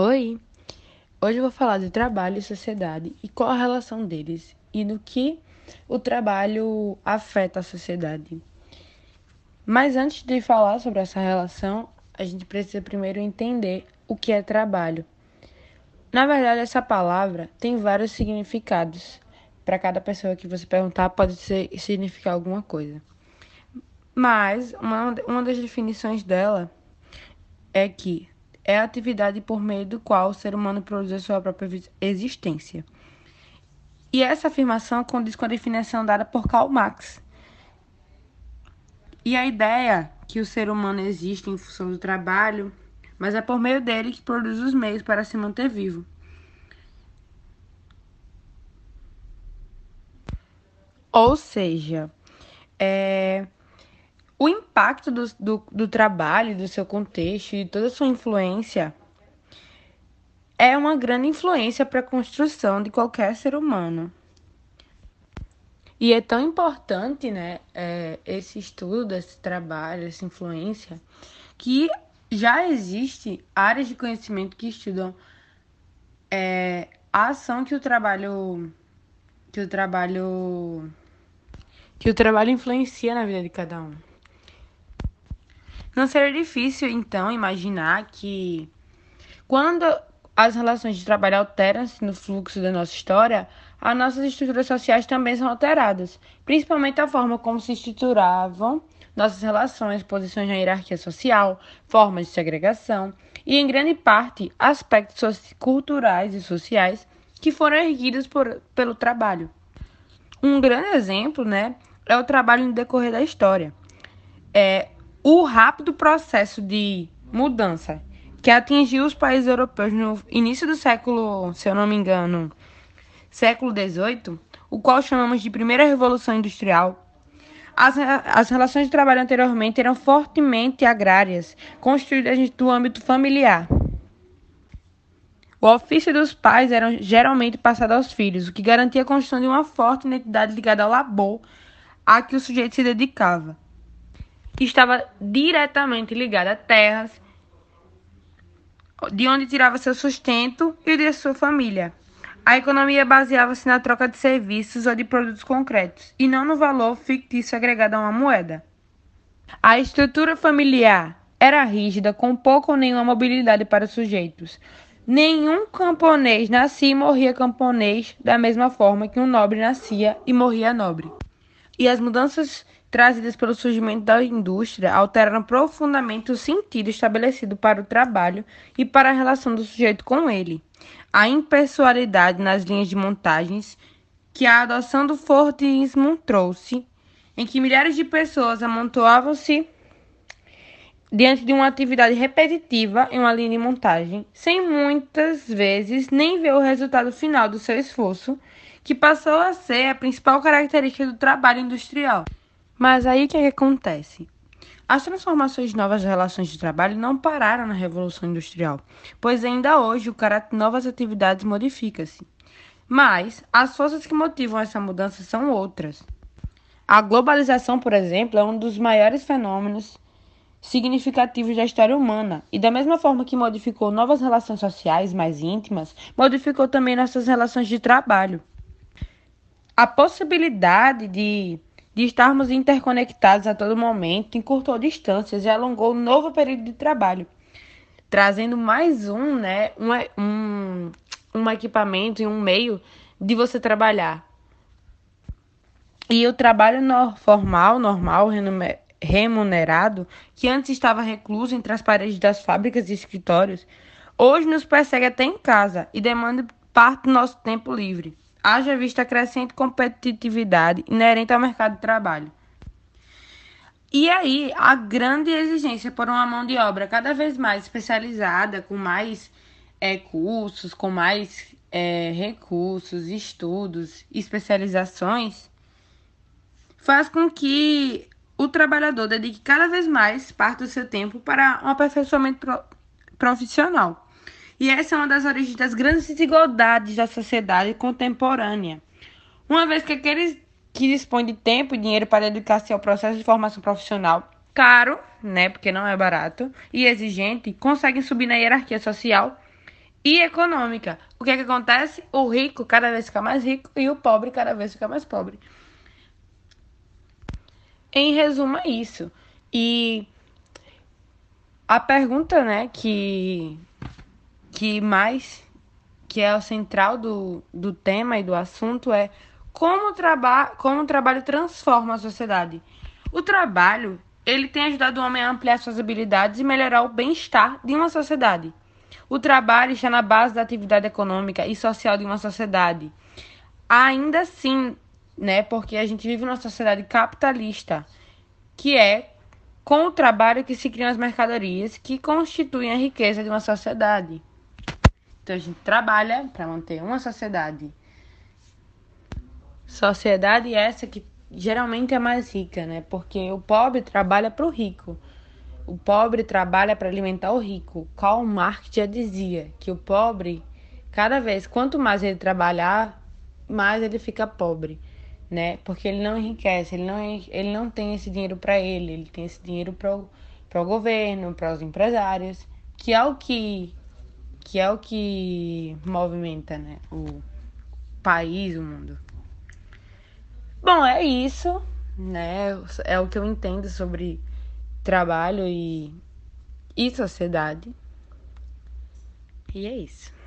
Oi! Hoje eu vou falar de trabalho e sociedade e qual a relação deles e no que o trabalho afeta a sociedade. Mas antes de falar sobre essa relação, a gente precisa primeiro entender o que é trabalho. Na verdade, essa palavra tem vários significados. Para cada pessoa que você perguntar, pode ser, significar alguma coisa. Mas uma, uma das definições dela é que é a atividade por meio do qual o ser humano produz a sua própria existência. E essa afirmação condiz com a definição dada por Karl Marx. E a ideia que o ser humano existe em função do trabalho, mas é por meio dele que produz os meios para se manter vivo. Ou seja, é, o impacto do, do, do trabalho, do seu contexto e toda a sua influência é uma grande influência para a construção de qualquer ser humano. E é tão importante, né, é, esse estudo, esse trabalho, essa influência, que já existe áreas de conhecimento que estudam é, a ação que o trabalho que o trabalho que o trabalho influencia na vida de cada um. Não seria difícil, então, imaginar que quando as relações de trabalho alteram-se no fluxo da nossa história, as nossas estruturas sociais também são alteradas, principalmente a forma como se estruturavam nossas relações, posições na hierarquia social, formas de segregação e, em grande parte, aspectos culturais e sociais que foram erguidos por, pelo trabalho. Um grande exemplo né, é o trabalho no decorrer da história. É, o rápido processo de mudança que atingiu os países europeus no início do século, se eu não me engano, século XVIII, o qual chamamos de Primeira Revolução Industrial, as, as relações de trabalho anteriormente eram fortemente agrárias, construídas no âmbito familiar. O ofício dos pais era geralmente passado aos filhos, o que garantia a construção de uma forte identidade ligada ao labor a que o sujeito se dedicava estava diretamente ligada a terras, de onde tirava seu sustento e o de sua família. A economia baseava-se na troca de serviços ou de produtos concretos, e não no valor fictício agregado a uma moeda. A estrutura familiar era rígida, com pouca ou nenhuma mobilidade para os sujeitos. Nenhum camponês nascia e morria camponês da mesma forma que um nobre nascia e morria nobre. E as mudanças trazidas pelo surgimento da indústria alteraram profundamente o sentido estabelecido para o trabalho e para a relação do sujeito com ele. A impessoalidade nas linhas de montagens que a adoção do Fordismo trouxe, em que milhares de pessoas amontoavam-se diante de uma atividade repetitiva em uma linha de montagem, sem muitas vezes nem ver o resultado final do seu esforço, que passou a ser a principal característica do trabalho industrial. Mas aí o que, é que acontece? As transformações de novas relações de trabalho não pararam na Revolução Industrial, pois ainda hoje o caráter de novas atividades modifica-se. Mas as forças que motivam essa mudança são outras. A globalização, por exemplo, é um dos maiores fenômenos significativos da história humana, e da mesma forma que modificou novas relações sociais mais íntimas, modificou também nossas relações de trabalho. A possibilidade de de estarmos interconectados a todo momento, encurtou distâncias e alongou um novo período de trabalho, trazendo mais um, né, um, um, um equipamento e um meio de você trabalhar. E o trabalho no, formal, normal, remunerado, que antes estava recluso entre as paredes das fábricas e escritórios, hoje nos persegue até em casa e demanda parte do nosso tempo livre haja vista a crescente competitividade inerente ao mercado de trabalho. E aí, a grande exigência por uma mão de obra cada vez mais especializada, com mais é, cursos, com mais é, recursos, estudos, especializações, faz com que o trabalhador dedique cada vez mais parte do seu tempo para um aperfeiçoamento profissional. E essa é uma das origens das grandes desigualdades da sociedade contemporânea. Uma vez que aqueles que dispõem de tempo e dinheiro para dedicar-se ao processo de formação profissional caro, né, porque não é barato, e exigente, conseguem subir na hierarquia social e econômica. O que é que acontece? O rico cada vez fica mais rico e o pobre cada vez fica mais pobre. Em resumo, é isso. E a pergunta, né, que, que mais que é o central do, do tema e do assunto é como, traba como o trabalho transforma a sociedade. O trabalho, ele tem ajudado o homem a ampliar suas habilidades e melhorar o bem-estar de uma sociedade. O trabalho está na base da atividade econômica e social de uma sociedade. Ainda assim, né, porque a gente vive numa sociedade capitalista, que é com o trabalho que se criam as mercadorias que constituem a riqueza de uma sociedade. Então a gente trabalha para manter uma sociedade. Sociedade essa que geralmente é mais rica, né? Porque o pobre trabalha para o rico. O pobre trabalha para alimentar o rico. Karl Marx já dizia que o pobre, cada vez, quanto mais ele trabalhar, mais ele fica pobre, né? Porque ele não enriquece, ele não, ele não tem esse dinheiro para ele, ele tem esse dinheiro para o governo, para os empresários, que é o que que é o que movimenta, né, o país, o mundo. Bom, é isso, né? É o que eu entendo sobre trabalho e, e sociedade. E é isso.